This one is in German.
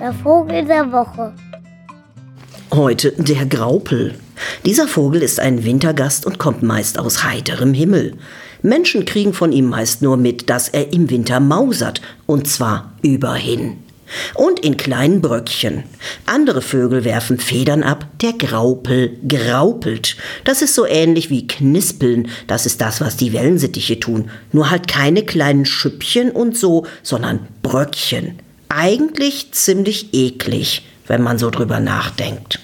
Der Vogel der Woche. Heute der Graupel. Dieser Vogel ist ein Wintergast und kommt meist aus heiterem Himmel. Menschen kriegen von ihm meist nur mit, dass er im Winter mausert, und zwar überhin. Und in kleinen Bröckchen. Andere Vögel werfen Federn ab, der Graupel graupelt. Das ist so ähnlich wie Knispeln, das ist das, was die Wellensittiche tun. Nur halt keine kleinen Schüppchen und so, sondern Bröckchen. Eigentlich ziemlich eklig, wenn man so drüber nachdenkt.